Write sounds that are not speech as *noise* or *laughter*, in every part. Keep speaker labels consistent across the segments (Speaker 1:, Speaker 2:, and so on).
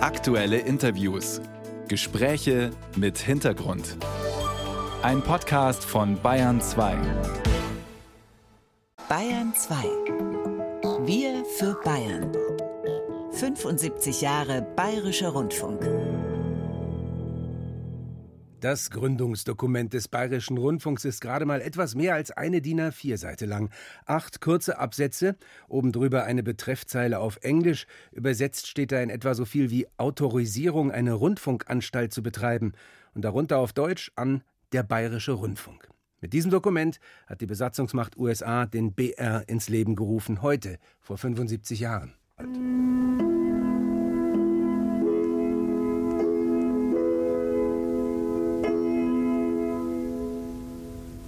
Speaker 1: Aktuelle Interviews. Gespräche mit Hintergrund. Ein Podcast von Bayern 2.
Speaker 2: Bayern 2. Wir für Bayern. 75 Jahre Bayerischer Rundfunk.
Speaker 3: Das Gründungsdokument des Bayerischen Rundfunks ist gerade mal etwas mehr als eine DIN A4-Seite lang. Acht kurze Absätze, oben drüber eine Betreffzeile auf Englisch. Übersetzt steht da in etwa so viel wie Autorisierung, eine Rundfunkanstalt zu betreiben. Und darunter auf Deutsch an der Bayerische Rundfunk. Mit diesem Dokument hat die Besatzungsmacht USA den BR ins Leben gerufen, heute, vor 75 Jahren.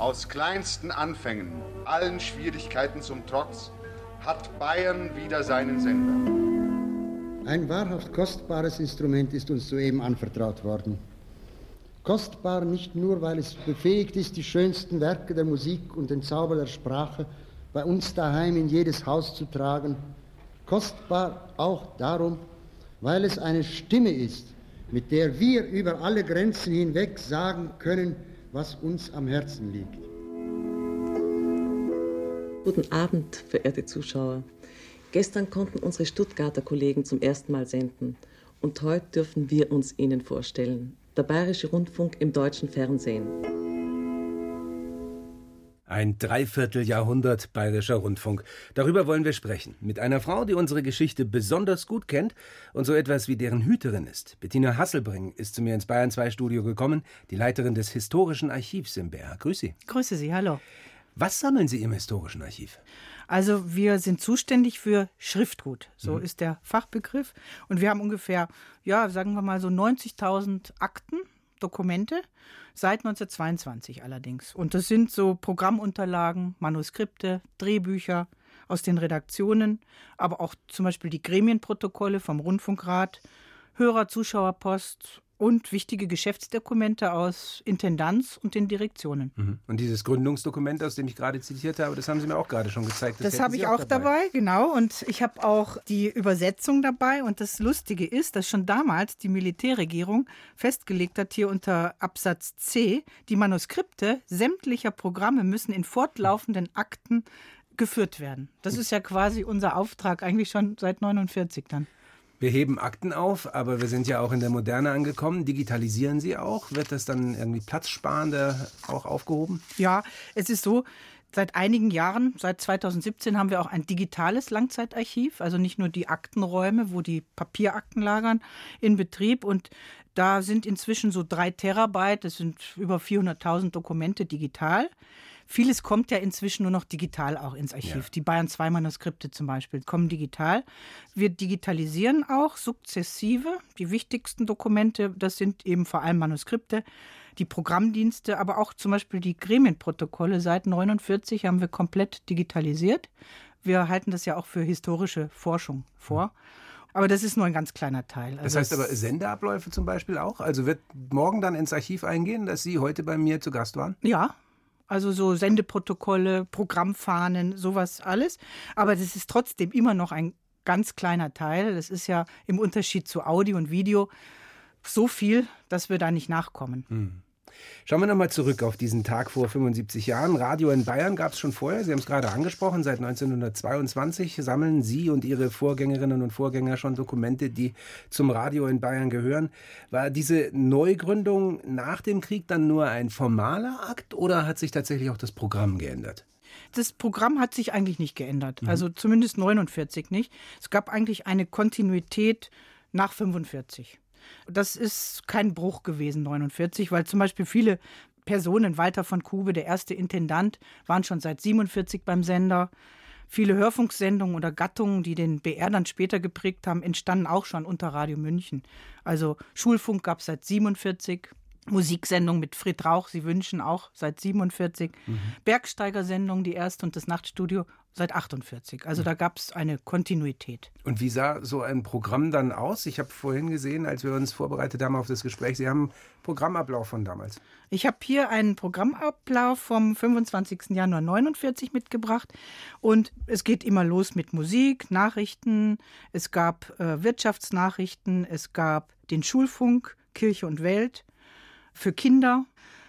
Speaker 4: Aus kleinsten Anfängen, allen Schwierigkeiten zum Trotz, hat Bayern wieder seinen Sender.
Speaker 5: Ein wahrhaft kostbares Instrument ist uns soeben anvertraut worden. Kostbar nicht nur, weil es befähigt ist, die schönsten Werke der Musik und den Zauber der Sprache bei uns daheim in jedes Haus zu tragen. Kostbar auch darum, weil es eine Stimme ist, mit der wir über alle Grenzen hinweg sagen können, was uns am Herzen liegt.
Speaker 6: Guten Abend, verehrte Zuschauer. Gestern konnten unsere Stuttgarter Kollegen zum ersten Mal senden und heute dürfen wir uns Ihnen vorstellen. Der Bayerische Rundfunk im deutschen Fernsehen.
Speaker 3: Ein Dreivierteljahrhundert bayerischer Rundfunk. Darüber wollen wir sprechen. Mit einer Frau, die unsere Geschichte besonders gut kennt und so etwas wie deren Hüterin ist. Bettina Hasselbring ist zu mir ins Bayern 2 Studio gekommen, die Leiterin des Historischen Archivs im BR. Grüß Sie.
Speaker 7: Grüße Sie, hallo.
Speaker 3: Was sammeln Sie im Historischen Archiv?
Speaker 7: Also wir sind zuständig für Schriftgut, so mhm. ist der Fachbegriff. Und wir haben ungefähr, ja, sagen wir mal so 90.000 Akten, Dokumente, seit 1922 allerdings. Und das sind so Programmunterlagen, Manuskripte, Drehbücher aus den Redaktionen, aber auch zum Beispiel die Gremienprotokolle vom Rundfunkrat, Hörer, Zuschauerpost und wichtige Geschäftsdokumente aus Intendanz und den Direktionen.
Speaker 3: Mhm. Und dieses Gründungsdokument, aus dem ich gerade zitiert habe, das haben Sie mir auch gerade schon gezeigt.
Speaker 7: Das, das habe ich auch dabei. dabei, genau. Und ich habe auch die Übersetzung dabei. Und das Lustige ist, dass schon damals die Militärregierung festgelegt hat, hier unter Absatz C, die Manuskripte sämtlicher Programme müssen in fortlaufenden Akten geführt werden. Das ist ja quasi unser Auftrag eigentlich schon seit 49 dann.
Speaker 3: Wir heben Akten auf, aber wir sind ja auch in der Moderne angekommen. Digitalisieren Sie auch? Wird das dann irgendwie platzsparender auch aufgehoben?
Speaker 7: Ja, es ist so, Seit einigen Jahren, seit 2017, haben wir auch ein digitales Langzeitarchiv, also nicht nur die Aktenräume, wo die Papierakten lagern, in Betrieb. Und da sind inzwischen so drei Terabyte, das sind über 400.000 Dokumente digital. Vieles kommt ja inzwischen nur noch digital auch ins Archiv. Ja. Die Bayern 2 Manuskripte zum Beispiel kommen digital. Wir digitalisieren auch sukzessive. Die wichtigsten Dokumente, das sind eben vor allem Manuskripte, die Programmdienste, aber auch zum Beispiel die Gremienprotokolle. Seit 49 haben wir komplett digitalisiert. Wir halten das ja auch für historische Forschung vor. Aber das ist nur ein ganz kleiner Teil.
Speaker 3: Also das heißt aber Sendeabläufe zum Beispiel auch? Also wird morgen dann ins Archiv eingehen, dass Sie heute bei mir zu Gast waren?
Speaker 7: Ja, also so Sendeprotokolle, Programmfahnen, sowas alles. Aber das ist trotzdem immer noch ein ganz kleiner Teil. Das ist ja im Unterschied zu Audio und Video so viel, dass wir da nicht nachkommen.
Speaker 3: Hm. Schauen wir nochmal zurück auf diesen Tag vor 75 Jahren. Radio in Bayern gab es schon vorher. Sie haben es gerade angesprochen. Seit 1922 sammeln Sie und Ihre Vorgängerinnen und Vorgänger schon Dokumente, die zum Radio in Bayern gehören. War diese Neugründung nach dem Krieg dann nur ein formaler Akt oder hat sich tatsächlich auch das Programm geändert?
Speaker 7: Das Programm hat sich eigentlich nicht geändert. Mhm. Also zumindest 49 nicht. Es gab eigentlich eine Kontinuität nach 45. Das ist kein Bruch gewesen, 49, weil zum Beispiel viele Personen, Walter von Kube, der erste Intendant, waren schon seit 47 beim Sender. Viele Hörfunksendungen oder Gattungen, die den BR dann später geprägt haben, entstanden auch schon unter Radio München. Also Schulfunk gab es seit 47, Musiksendung mit Fred Rauch, Sie wünschen auch seit 47. Mhm. Bergsteigersendung, die erste und das Nachtstudio seit 48. Also mhm. da gab es eine Kontinuität.
Speaker 3: Und wie sah so ein Programm dann aus? Ich habe vorhin gesehen, als wir uns vorbereitet haben auf das Gespräch, Sie haben einen Programmablauf von damals.
Speaker 7: Ich habe hier einen Programmablauf vom 25. Januar 49 mitgebracht und es geht immer los mit Musik, Nachrichten, es gab äh, Wirtschaftsnachrichten, es gab den Schulfunk, Kirche und Welt, für Kinder,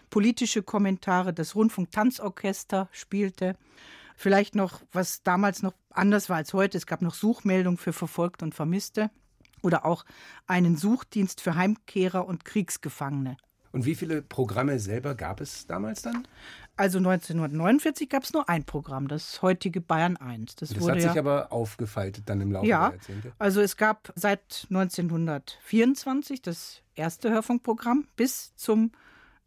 Speaker 7: politische Kommentare, das Rundfunk-Tanzorchester spielte. Vielleicht noch, was damals noch anders war als heute, es gab noch Suchmeldungen für Verfolgte und Vermisste oder auch einen Suchdienst für Heimkehrer und Kriegsgefangene.
Speaker 3: Und wie viele Programme selber gab es damals dann?
Speaker 7: Also 1949 gab es nur ein Programm, das heutige Bayern 1.
Speaker 3: Das, das hat sich ja, aber aufgefaltet dann im Laufe
Speaker 7: ja,
Speaker 3: der Jahrzehnte.
Speaker 7: Also es gab seit 1924 das erste Hörfunkprogramm bis zum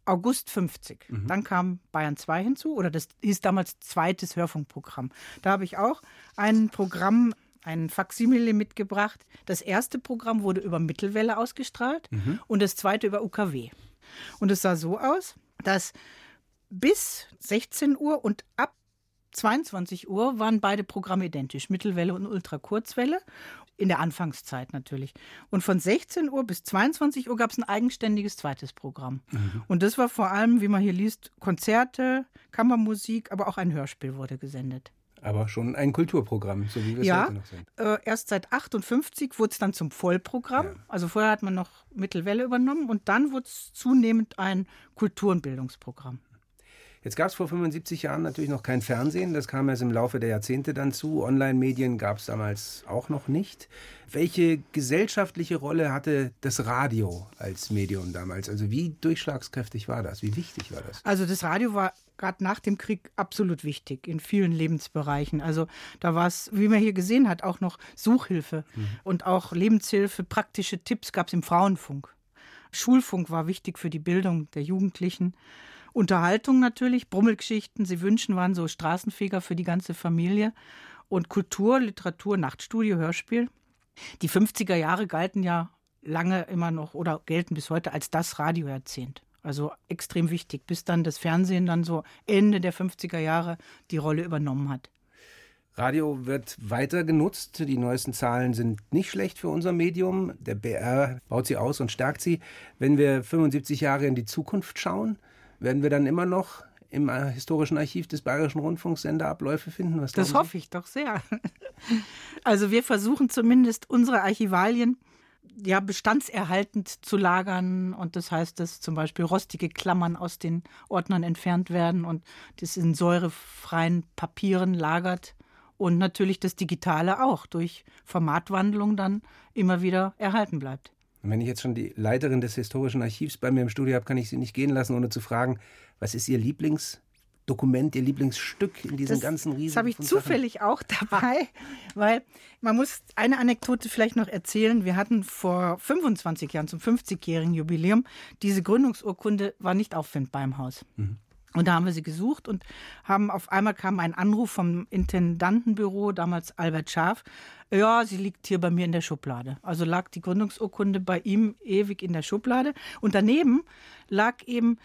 Speaker 7: August 50. Mhm. Dann kam Bayern 2 hinzu, oder das hieß damals zweites Hörfunkprogramm. Da habe ich auch ein Programm, ein Faksimile mitgebracht. Das erste Programm wurde über Mittelwelle ausgestrahlt mhm. und das zweite über UKW. Und es sah so aus, dass bis 16 Uhr und ab 22 Uhr waren beide Programme identisch, Mittelwelle und Ultrakurzwelle, in der Anfangszeit natürlich. Und von 16 Uhr bis 22 Uhr gab es ein eigenständiges zweites Programm. Mhm. Und das war vor allem, wie man hier liest, Konzerte, Kammermusik, aber auch ein Hörspiel wurde gesendet.
Speaker 3: Aber schon ein Kulturprogramm, so wie wir es ja, heute noch sind.
Speaker 7: Äh, erst seit 58 wurde es dann zum Vollprogramm. Ja. Also vorher hat man noch Mittelwelle übernommen und dann wurde es zunehmend ein Kultur- und Bildungsprogramm.
Speaker 3: Jetzt gab es vor 75 Jahren natürlich noch kein Fernsehen. Das kam erst im Laufe der Jahrzehnte dann zu. Online-Medien gab es damals auch noch nicht. Welche gesellschaftliche Rolle hatte das Radio als Medium damals? Also wie durchschlagskräftig war das? Wie wichtig war das?
Speaker 7: Also das Radio war gerade nach dem Krieg absolut wichtig in vielen Lebensbereichen. Also da war es, wie man hier gesehen hat, auch noch Suchhilfe mhm. und auch Lebenshilfe, praktische Tipps gab es im Frauenfunk. Schulfunk war wichtig für die Bildung der Jugendlichen. Unterhaltung natürlich, Brummelgeschichten, Sie wünschen, waren so Straßenfeger für die ganze Familie. Und Kultur, Literatur, Nachtstudio, Hörspiel. Die 50er Jahre galten ja lange immer noch oder gelten bis heute als das Radiojahrzehnt. Also extrem wichtig, bis dann das Fernsehen dann so Ende der 50er Jahre die Rolle übernommen hat.
Speaker 3: Radio wird weiter genutzt. Die neuesten Zahlen sind nicht schlecht für unser Medium. Der BR baut sie aus und stärkt sie. Wenn wir 75 Jahre in die Zukunft schauen, werden wir dann immer noch im äh, historischen Archiv des Bayerischen Rundfunks Sendeabläufe finden?
Speaker 7: Was das hoffe ich doch sehr. *laughs* Also wir versuchen zumindest unsere Archivalien ja bestandserhaltend zu lagern und das heißt, dass zum Beispiel rostige Klammern aus den Ordnern entfernt werden und das in säurefreien Papieren lagert und natürlich das Digitale auch durch Formatwandlung dann immer wieder erhalten bleibt.
Speaker 3: Und wenn ich jetzt schon die Leiterin des Historischen Archivs bei mir im Studio habe, kann ich Sie nicht gehen lassen, ohne zu fragen, was ist Ihr Lieblingsdokument, Ihr Lieblingsstück in diesen
Speaker 7: das,
Speaker 3: ganzen riesigen
Speaker 7: Das habe ich zufällig auch *laughs* dabei, weil man muss eine Anekdote vielleicht noch erzählen. Wir hatten vor 25 Jahren zum 50-jährigen Jubiläum diese Gründungsurkunde war nicht auffindbar im Haus. Mhm. Und da haben wir sie gesucht und haben auf einmal kam ein Anruf vom Intendantenbüro, damals Albert Scharf. Ja, sie liegt hier bei mir in der Schublade. Also lag die Gründungsurkunde bei ihm ewig in der Schublade. Und daneben lag eben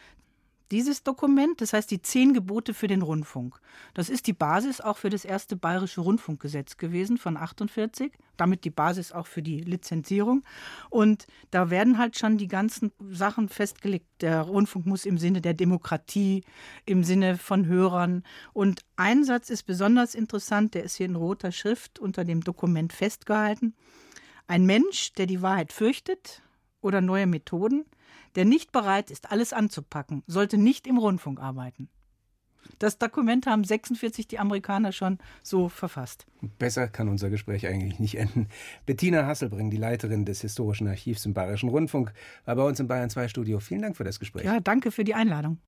Speaker 7: dieses Dokument, das heißt die zehn Gebote für den Rundfunk, das ist die Basis auch für das erste bayerische Rundfunkgesetz gewesen von 48, damit die Basis auch für die Lizenzierung. Und da werden halt schon die ganzen Sachen festgelegt. Der Rundfunk muss im Sinne der Demokratie, im Sinne von Hörern. Und ein Satz ist besonders interessant, der ist hier in roter Schrift unter dem Dokument festgehalten. Ein Mensch, der die Wahrheit fürchtet oder neue Methoden, der nicht bereit ist, alles anzupacken, sollte nicht im Rundfunk arbeiten. Das Dokument haben 46 die Amerikaner schon so verfasst.
Speaker 3: Besser kann unser Gespräch eigentlich nicht enden. Bettina Hasselbring, die Leiterin des Historischen Archivs im Bayerischen Rundfunk, war bei uns im Bayern 2 Studio. Vielen Dank für das Gespräch.
Speaker 7: Ja, danke für die Einladung.